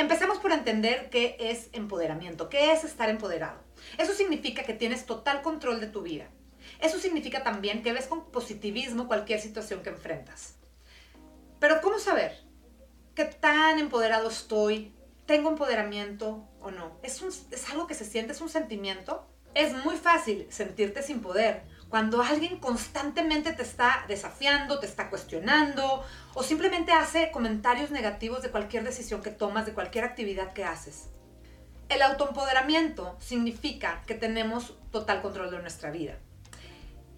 Empecemos por entender qué es empoderamiento, qué es estar empoderado. Eso significa que tienes total control de tu vida. Eso significa también que ves con positivismo cualquier situación que enfrentas. Pero ¿cómo saber qué tan empoderado estoy? ¿Tengo empoderamiento o no? ¿Es, ¿Es algo que se siente? ¿Es un sentimiento? Es muy fácil sentirte sin poder cuando alguien constantemente te está desafiando, te está cuestionando o simplemente hace comentarios negativos de cualquier decisión que tomas, de cualquier actividad que haces. El autoempoderamiento significa que tenemos total control de nuestra vida.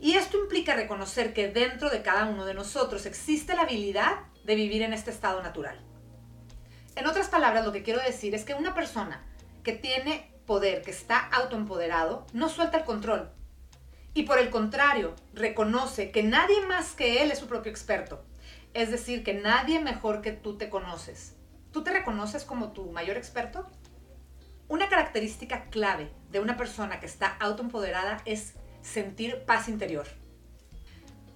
Y esto implica reconocer que dentro de cada uno de nosotros existe la habilidad de vivir en este estado natural. En otras palabras, lo que quiero decir es que una persona que tiene poder, que está autoempoderado, no suelta el control, y por el contrario, reconoce que nadie más que él es su propio experto. Es decir, que nadie mejor que tú te conoces. ¿Tú te reconoces como tu mayor experto? Una característica clave de una persona que está autoempoderada es sentir paz interior.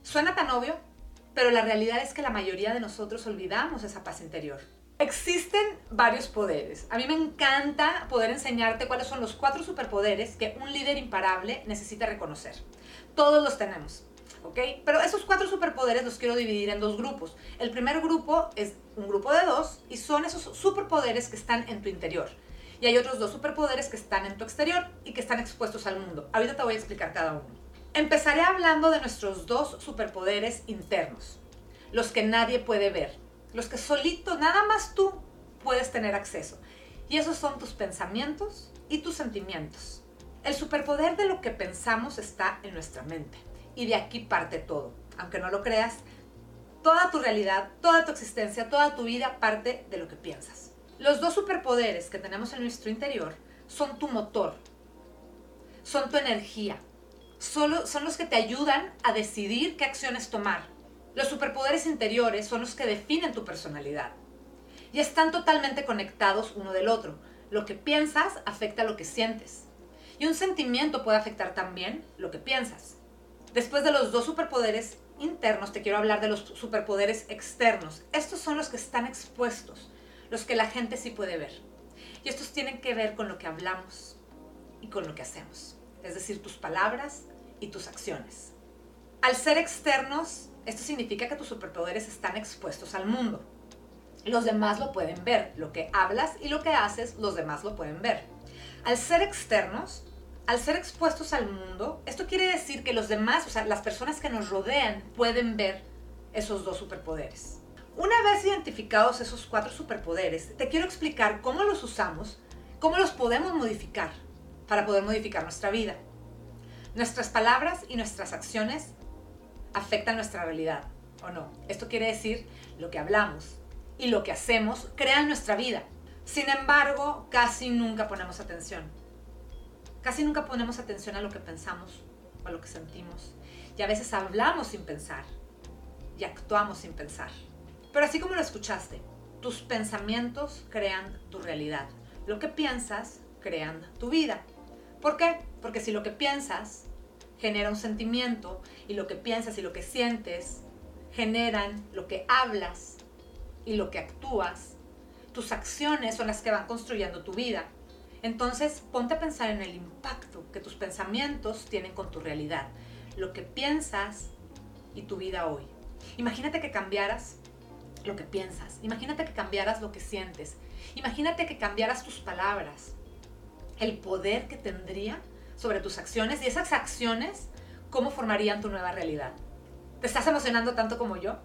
Suena tan obvio, pero la realidad es que la mayoría de nosotros olvidamos esa paz interior. Existen varios poderes. A mí me encanta poder enseñarte cuáles son los cuatro superpoderes que un líder imparable necesita reconocer. Todos los tenemos, ¿ok? Pero esos cuatro superpoderes los quiero dividir en dos grupos. El primer grupo es un grupo de dos y son esos superpoderes que están en tu interior. Y hay otros dos superpoderes que están en tu exterior y que están expuestos al mundo. Ahorita te voy a explicar cada uno. Empezaré hablando de nuestros dos superpoderes internos, los que nadie puede ver los que solito, nada más tú puedes tener acceso. Y esos son tus pensamientos y tus sentimientos. El superpoder de lo que pensamos está en nuestra mente. Y de aquí parte todo. Aunque no lo creas, toda tu realidad, toda tu existencia, toda tu vida parte de lo que piensas. Los dos superpoderes que tenemos en nuestro interior son tu motor, son tu energía, Solo, son los que te ayudan a decidir qué acciones tomar, los superpoderes interiores son los que definen tu personalidad y están totalmente conectados uno del otro. Lo que piensas afecta lo que sientes y un sentimiento puede afectar también lo que piensas. Después de los dos superpoderes internos, te quiero hablar de los superpoderes externos. Estos son los que están expuestos, los que la gente sí puede ver. Y estos tienen que ver con lo que hablamos y con lo que hacemos, es decir, tus palabras y tus acciones. Al ser externos, esto significa que tus superpoderes están expuestos al mundo. Los demás lo pueden ver. Lo que hablas y lo que haces, los demás lo pueden ver. Al ser externos, al ser expuestos al mundo, esto quiere decir que los demás, o sea, las personas que nos rodean, pueden ver esos dos superpoderes. Una vez identificados esos cuatro superpoderes, te quiero explicar cómo los usamos, cómo los podemos modificar para poder modificar nuestra vida. Nuestras palabras y nuestras acciones afecta nuestra realidad, ¿o no? Esto quiere decir lo que hablamos y lo que hacemos crea nuestra vida. Sin embargo, casi nunca ponemos atención. Casi nunca ponemos atención a lo que pensamos o a lo que sentimos. Y a veces hablamos sin pensar y actuamos sin pensar. Pero así como lo escuchaste, tus pensamientos crean tu realidad. Lo que piensas crean tu vida. ¿Por qué? Porque si lo que piensas genera un sentimiento y lo que piensas y lo que sientes generan lo que hablas y lo que actúas. Tus acciones son las que van construyendo tu vida. Entonces, ponte a pensar en el impacto que tus pensamientos tienen con tu realidad, lo que piensas y tu vida hoy. Imagínate que cambiaras lo que piensas, imagínate que cambiaras lo que sientes, imagínate que cambiaras tus palabras, el poder que tendría sobre tus acciones y esas acciones, cómo formarían tu nueva realidad. ¿Te estás emocionando tanto como yo?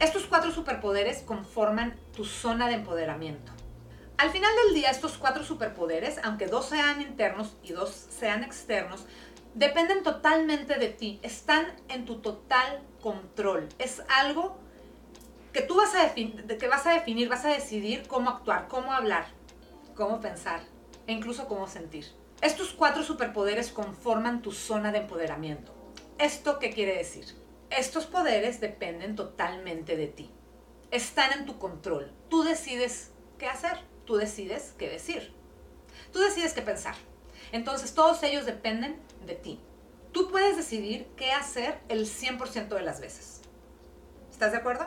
Estos cuatro superpoderes conforman tu zona de empoderamiento. Al final del día, estos cuatro superpoderes, aunque dos sean internos y dos sean externos, dependen totalmente de ti, están en tu total control. Es algo que tú vas a, que vas a definir, vas a decidir cómo actuar, cómo hablar, cómo pensar e incluso cómo sentir. Estos cuatro superpoderes conforman tu zona de empoderamiento. ¿Esto qué quiere decir? Estos poderes dependen totalmente de ti. Están en tu control. Tú decides qué hacer, tú decides qué decir, tú decides qué pensar. Entonces todos ellos dependen de ti. Tú puedes decidir qué hacer el 100% de las veces. ¿Estás de acuerdo?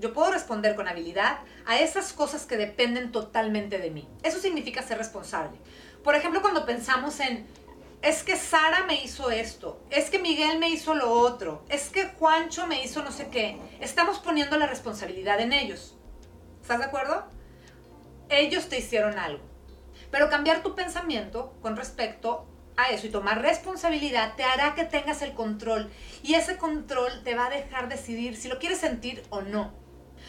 yo puedo responder con habilidad a esas cosas que dependen totalmente de mí. Eso significa ser responsable. Por ejemplo, cuando pensamos en, es que Sara me hizo esto, es que Miguel me hizo lo otro, es que Juancho me hizo no sé qué, estamos poniendo la responsabilidad en ellos. ¿Estás de acuerdo? Ellos te hicieron algo. Pero cambiar tu pensamiento con respecto a eso y tomar responsabilidad te hará que tengas el control. Y ese control te va a dejar decidir si lo quieres sentir o no.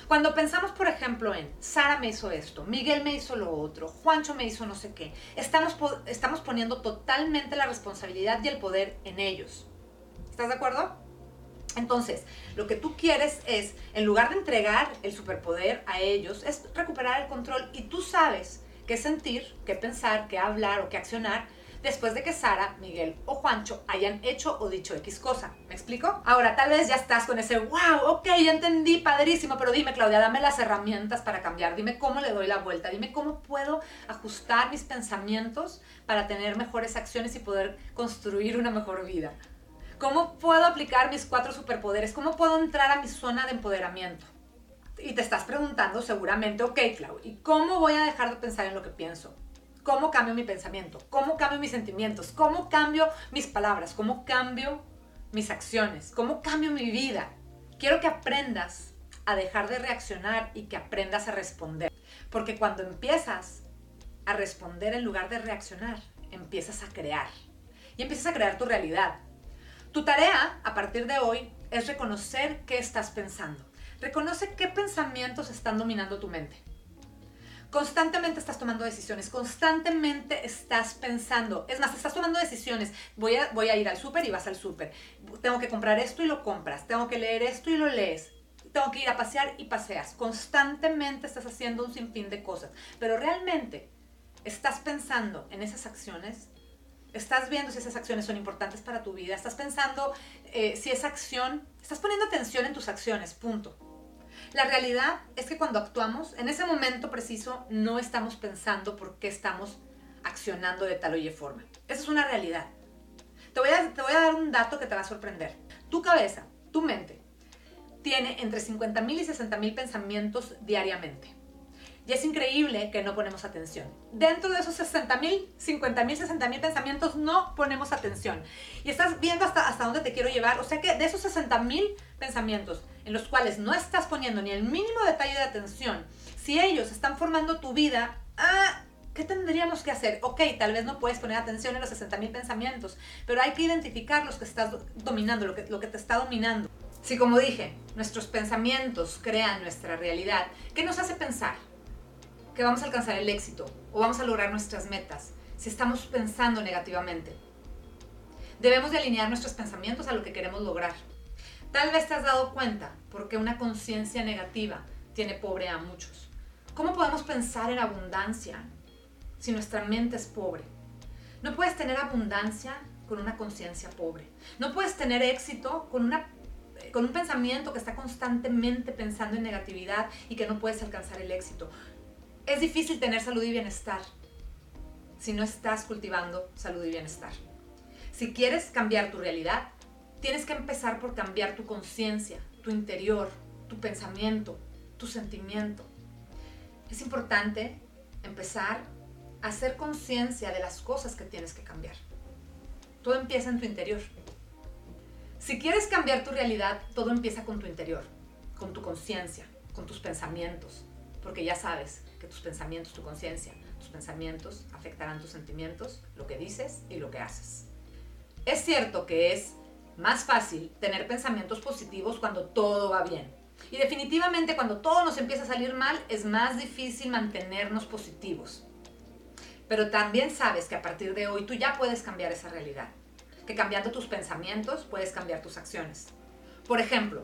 Cuando pensamos, por ejemplo, en Sara me hizo esto, Miguel me hizo lo otro, Juancho me hizo no sé qué, estamos, estamos poniendo totalmente la responsabilidad y el poder en ellos. ¿Estás de acuerdo? Entonces, lo que tú quieres es, en lugar de entregar el superpoder a ellos, es recuperar el control y tú sabes qué sentir, qué pensar, qué hablar o qué accionar después de que Sara, Miguel o Juancho hayan hecho o dicho X cosa. ¿Me explico? Ahora, tal vez ya estás con ese, wow, ok, ya entendí, padrísimo, pero dime, Claudia, dame las herramientas para cambiar, dime cómo le doy la vuelta, dime cómo puedo ajustar mis pensamientos para tener mejores acciones y poder construir una mejor vida. ¿Cómo puedo aplicar mis cuatro superpoderes? ¿Cómo puedo entrar a mi zona de empoderamiento? Y te estás preguntando seguramente, ok, Clau, ¿y cómo voy a dejar de pensar en lo que pienso? ¿Cómo cambio mi pensamiento? ¿Cómo cambio mis sentimientos? ¿Cómo cambio mis palabras? ¿Cómo cambio mis acciones? ¿Cómo cambio mi vida? Quiero que aprendas a dejar de reaccionar y que aprendas a responder. Porque cuando empiezas a responder en lugar de reaccionar, empiezas a crear. Y empiezas a crear tu realidad. Tu tarea a partir de hoy es reconocer qué estás pensando. Reconoce qué pensamientos están dominando tu mente. Constantemente estás tomando decisiones, constantemente estás pensando. Es más, estás tomando decisiones. Voy a, ir al súper y vas al súper. Tengo que comprar esto y lo compras. Tengo que leer esto y lo lees. Tengo que ir a pasear y paseas. Constantemente estás haciendo un sinfín de cosas. Pero realmente estás pensando en esas acciones. Estás viendo si esas acciones son importantes para tu vida. Estás pensando eh, si esa acción... Estás poniendo atención en tus acciones, punto. La realidad es que cuando actuamos, en ese momento preciso, no estamos pensando por qué estamos accionando de tal o forma. Esa es una realidad. Te voy, a, te voy a dar un dato que te va a sorprender. Tu cabeza, tu mente, tiene entre 50.000 y 60.000 pensamientos diariamente. Es increíble que no ponemos atención. Dentro de esos 60 mil, 50 mil, 60 mil pensamientos no ponemos atención. Y estás viendo hasta, hasta dónde te quiero llevar. O sea que de esos 60 mil pensamientos en los cuales no estás poniendo ni el mínimo detalle de atención, si ellos están formando tu vida, ah, ¿qué tendríamos que hacer? Ok, tal vez no puedes poner atención en los 60 mil pensamientos, pero hay que identificar los que estás dominando, lo que te está dominando. Si como dije, nuestros pensamientos crean nuestra realidad, ¿qué nos hace pensar? Que vamos a alcanzar el éxito o vamos a lograr nuestras metas si estamos pensando negativamente. Debemos de alinear nuestros pensamientos a lo que queremos lograr. Tal vez te has dado cuenta porque una conciencia negativa tiene pobre a muchos. ¿Cómo podemos pensar en abundancia si nuestra mente es pobre? No puedes tener abundancia con una conciencia pobre. No puedes tener éxito con, una, con un pensamiento que está constantemente pensando en negatividad y que no puedes alcanzar el éxito es difícil tener salud y bienestar si no estás cultivando salud y bienestar. Si quieres cambiar tu realidad, tienes que empezar por cambiar tu conciencia, tu interior, tu pensamiento, tu sentimiento. Es importante empezar a hacer conciencia de las cosas que tienes que cambiar. Todo empieza en tu interior. Si quieres cambiar tu realidad, todo empieza con tu interior, con tu conciencia, con tus pensamientos, porque ya sabes, que tus pensamientos, tu conciencia, tus pensamientos afectarán tus sentimientos, lo que dices y lo que haces. Es cierto que es más fácil tener pensamientos positivos cuando todo va bien. Y definitivamente cuando todo nos empieza a salir mal es más difícil mantenernos positivos. Pero también sabes que a partir de hoy tú ya puedes cambiar esa realidad. Que cambiando tus pensamientos puedes cambiar tus acciones. Por ejemplo,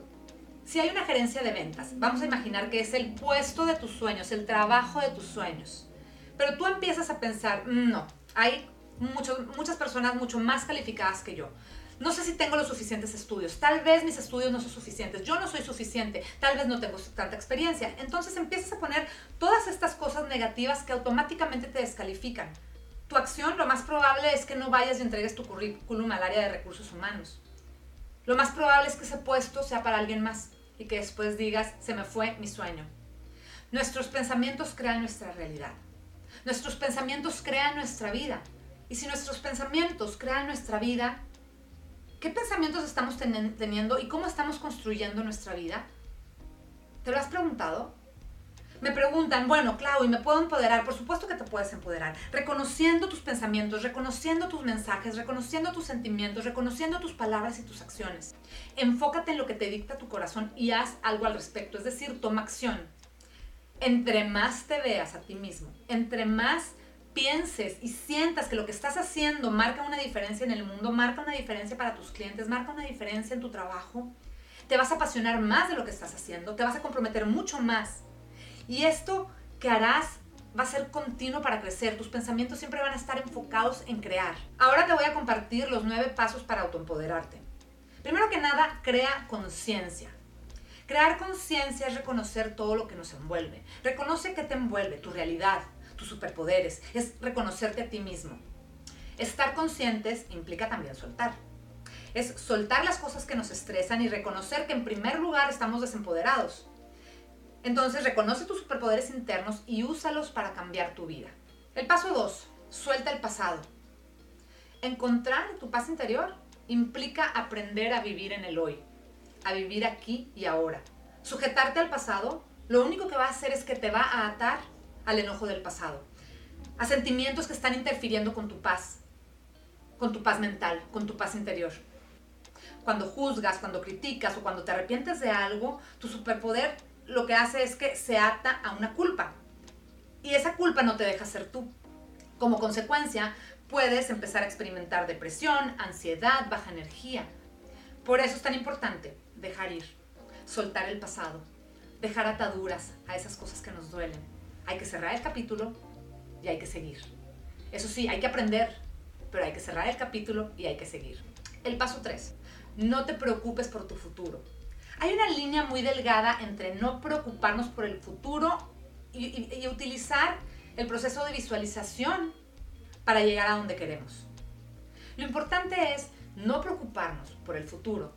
si hay una gerencia de ventas, vamos a imaginar que es el puesto de tus sueños, el trabajo de tus sueños. Pero tú empiezas a pensar, mm, no, hay muchas personas mucho más calificadas que yo. No sé si tengo los suficientes estudios. Tal vez mis estudios no son suficientes. Yo no soy suficiente. Tal vez no tengo tanta experiencia. Entonces empiezas a poner todas estas cosas negativas que automáticamente te descalifican. Tu acción lo más probable es que no vayas y entregues tu currículum al área de recursos humanos. Lo más probable es que ese puesto sea para alguien más y que después digas, se me fue mi sueño. Nuestros pensamientos crean nuestra realidad. Nuestros pensamientos crean nuestra vida. Y si nuestros pensamientos crean nuestra vida, ¿qué pensamientos estamos teniendo y cómo estamos construyendo nuestra vida? ¿Te lo has preguntado? Me preguntan, bueno, Clau, ¿y me puedo empoderar? Por supuesto que te puedes empoderar. Reconociendo tus pensamientos, reconociendo tus mensajes, reconociendo tus sentimientos, reconociendo tus palabras y tus acciones. Enfócate en lo que te dicta tu corazón y haz algo al respecto. Es decir, toma acción. Entre más te veas a ti mismo, entre más pienses y sientas que lo que estás haciendo marca una diferencia en el mundo, marca una diferencia para tus clientes, marca una diferencia en tu trabajo, te vas a apasionar más de lo que estás haciendo, te vas a comprometer mucho más y esto que harás va a ser continuo para crecer. Tus pensamientos siempre van a estar enfocados en crear. Ahora te voy a compartir los nueve pasos para autoempoderarte. Primero que nada, crea conciencia. Crear conciencia es reconocer todo lo que nos envuelve. Reconoce qué te envuelve, tu realidad, tus superpoderes. Es reconocerte a ti mismo. Estar conscientes implica también soltar. Es soltar las cosas que nos estresan y reconocer que en primer lugar estamos desempoderados. Entonces reconoce tus superpoderes internos y úsalos para cambiar tu vida. El paso 2. Suelta el pasado. Encontrar tu paz interior implica aprender a vivir en el hoy, a vivir aquí y ahora. Sujetarte al pasado lo único que va a hacer es que te va a atar al enojo del pasado, a sentimientos que están interfiriendo con tu paz, con tu paz mental, con tu paz interior. Cuando juzgas, cuando criticas o cuando te arrepientes de algo, tu superpoder lo que hace es que se ata a una culpa. Y esa culpa no te deja ser tú. Como consecuencia, puedes empezar a experimentar depresión, ansiedad, baja energía. Por eso es tan importante dejar ir, soltar el pasado, dejar ataduras a esas cosas que nos duelen. Hay que cerrar el capítulo y hay que seguir. Eso sí, hay que aprender, pero hay que cerrar el capítulo y hay que seguir. El paso 3. No te preocupes por tu futuro. Hay una línea muy delgada entre no preocuparnos por el futuro y, utilizar el proceso de visualización para llegar a donde queremos. Lo importante es no preocuparnos por el futuro,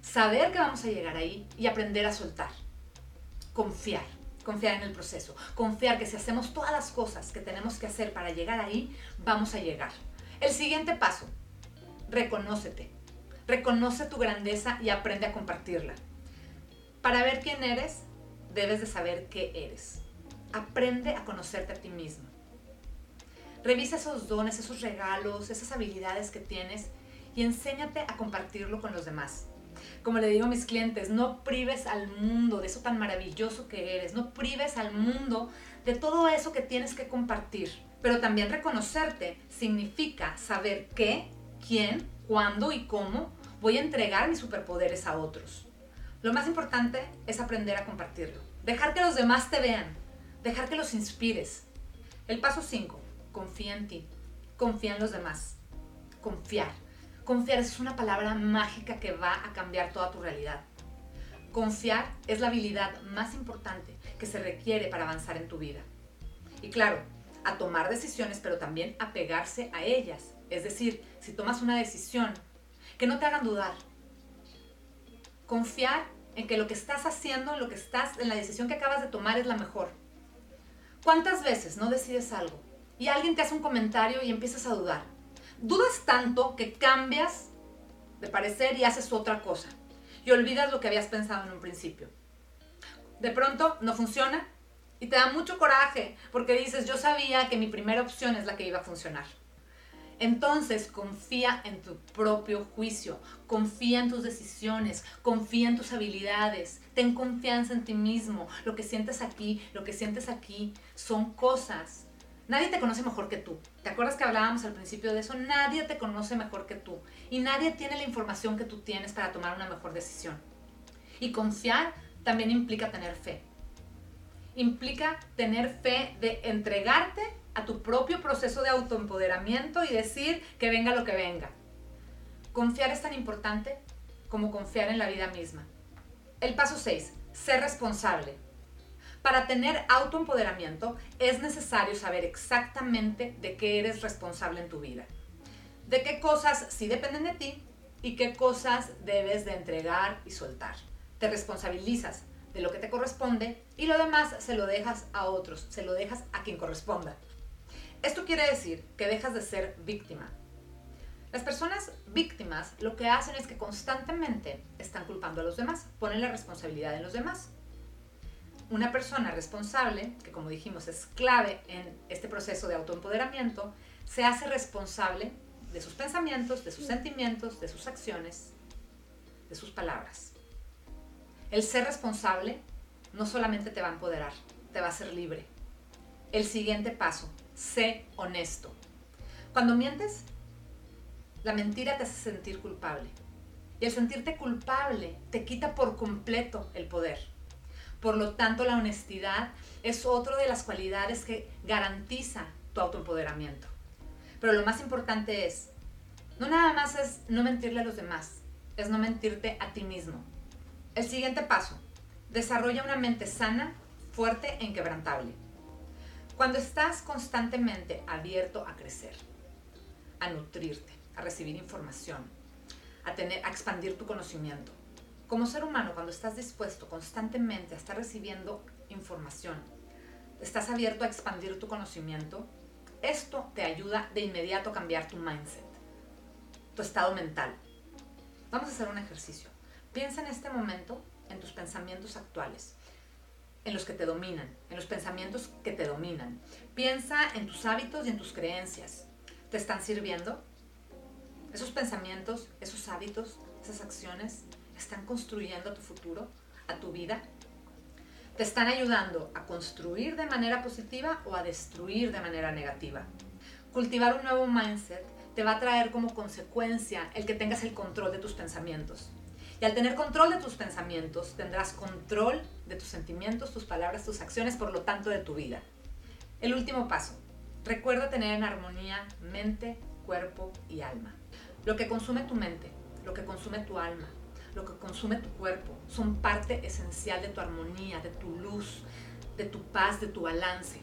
saber que vamos a llegar ahí y aprender a soltar. Confiar, confiar en el proceso, confiar que si hacemos todas las cosas que tenemos que hacer para llegar ahí, vamos a llegar. El siguiente paso, reconócete. Reconoce tu grandeza y aprende a compartirla. Para ver quién eres, debes de saber qué eres. Aprende a conocerte a ti mismo. Revisa esos dones, esos regalos, esas habilidades que tienes y enséñate a compartirlo con los demás. Como le digo a mis clientes, no prives al mundo de eso tan maravilloso que eres, no prives al mundo de todo eso que tienes que compartir. Pero también reconocerte significa saber qué, quién, cuándo y cómo voy a entregar mis superpoderes a otros. Lo más importante es aprender a compartirlo. Dejar que los demás te vean. Dejar que los inspires. El paso 5. Confía en ti. Confía en los demás. Confiar. Confiar es una palabra mágica que va a cambiar toda tu realidad. Confiar es la habilidad más importante que se requiere para avanzar en tu vida. Y claro, a tomar decisiones, pero también a pegarse a ellas. Es decir, si tomas una decisión, que no te hagan dudar, confiar en que lo que estás haciendo, en lo que estás, en la decisión que acabas de tomar es la mejor. ¿Cuántas veces no decides algo y alguien te hace un comentario y empiezas a dudar? Dudas tanto que cambias de parecer y haces otra cosa y olvidas lo que habías pensado en un principio. De pronto no funciona y te da mucho coraje porque dices, yo sabía que mi primera opción es la que iba a funcionar. Entonces confía en tu propio juicio, confía en tus decisiones, confía en tus habilidades, ten confianza en ti mismo. Lo que sientes aquí, lo que sientes aquí son cosas. Nadie te conoce mejor que tú. ¿Te acuerdas que hablábamos al principio de eso? Nadie te conoce mejor que tú. Y nadie tiene la información que tú tienes para tomar una mejor decisión. Y confiar también implica tener fe. Implica tener fe de entregarte a tu propio proceso de autoempoderamiento y decir que venga lo que venga. Confiar es tan importante como confiar en la vida misma. El paso 6. Ser responsable. Para tener autoempoderamiento es necesario saber exactamente de qué eres responsable en tu vida. De qué cosas sí dependen de ti y qué cosas debes de entregar y soltar. te responsabilizas de lo que te corresponde y lo demás se lo dejas a otros, se lo dejas a quien corresponda. Esto quiere decir que dejas de ser víctima. Las personas víctimas lo que hacen es que constantemente están culpando a los demás, ponen la responsabilidad en los demás. Una persona responsable, que como dijimos es clave en este proceso de autoempoderamiento, se hace responsable de sus pensamientos, de sus sentimientos, de sus acciones, de sus palabras. El ser responsable no solamente te va a empoderar, te va a hacer libre. El siguiente paso, sé honesto. Cuando mientes, la mentira te hace sentir culpable. Y el sentirte culpable te quita por completo el poder. Por lo tanto, la honestidad es otra de las cualidades que garantiza tu autoempoderamiento. Pero lo más importante es, no nada más es no mentirle a los demás, es no mentirte a ti mismo. El siguiente paso, desarrolla una mente sana, fuerte e inquebrantable. Cuando estás constantemente abierto a crecer, a nutrirte, a recibir información, a, tener, a expandir tu conocimiento. Como ser humano, cuando estás dispuesto constantemente a estar recibiendo información, estás abierto a expandir tu conocimiento, esto te ayuda de inmediato a cambiar tu mindset, tu estado mental. Vamos a hacer un ejercicio. Piensa en este momento en tus pensamientos actuales, en los que te dominan, en los pensamientos que te dominan. Piensa en tus hábitos y en tus creencias. ¿Te están sirviendo? Esos pensamientos, esos hábitos, esas acciones están construyendo tu futuro, a tu vida. Te están ayudando a construir de manera positiva o a destruir de manera negativa. Cultivar un nuevo mindset te va a traer como consecuencia el que tengas el control de tus pensamientos. Y al tener control de tus pensamientos, tendrás control de tus sentimientos, tus palabras, tus acciones, por lo tanto de tu vida. El último paso. Recuerda tener en armonía mente, cuerpo y alma. Lo que consume tu mente, lo que consume tu alma, lo que consume tu cuerpo, son parte esencial de tu armonía, de tu luz, de tu paz, de tu balance.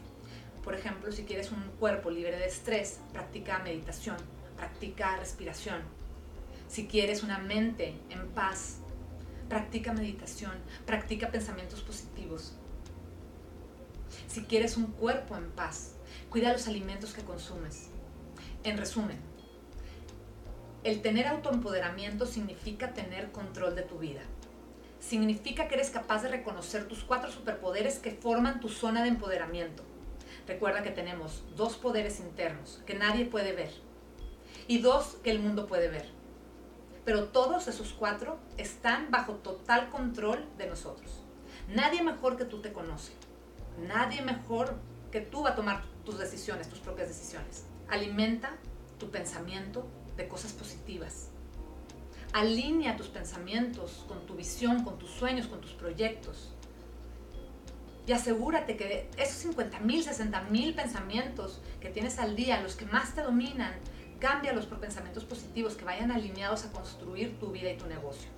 Por ejemplo, si quieres un cuerpo libre de estrés, practica meditación, practica respiración. Si quieres una mente en paz, practica meditación, practica pensamientos positivos. Si quieres un cuerpo en paz, cuida los alimentos que consumes. En resumen, el tener autoempoderamiento significa tener control de tu vida. Significa que eres capaz de reconocer tus cuatro superpoderes que forman tu zona de empoderamiento. Recuerda que tenemos dos poderes internos que nadie puede ver y dos que el mundo puede ver. Pero todos esos cuatro están bajo total control de nosotros. Nadie mejor que tú te conoce. Nadie mejor que tú va a tomar tus decisiones, tus propias decisiones. Alimenta tu pensamiento de cosas positivas. Alinea tus pensamientos con tu visión, con tus sueños, con tus proyectos. Y asegúrate que esos 50 mil, 60 mil pensamientos que tienes al día, los que más te dominan, cámbialos por pensamientos positivos que vayan alineados a construir tu vida y tu negocio.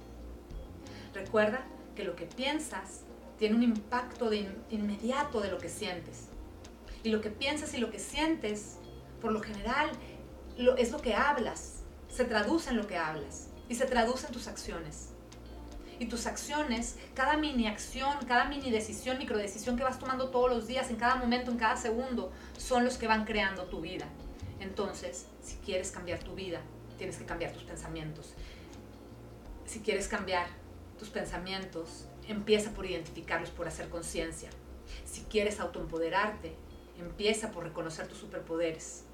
Recuerda que lo que piensas tiene un impacto de inmediato de lo que sientes. Y lo que piensas y lo que sientes, por lo general, es lo que hablas. Se traduce en lo que hablas. Y se traduce en tus acciones. Y tus acciones, cada mini acción, cada mini decisión, micro decisión que vas tomando todos los días, en cada momento, en cada segundo, son los que van creando tu vida. Entonces, si quieres cambiar tu vida, tienes que cambiar tus pensamientos. Si quieres cambiar tus pensamientos, empieza por identificarlos, por hacer conciencia. Si quieres autoempoderarte, empieza por reconocer tus superpoderes.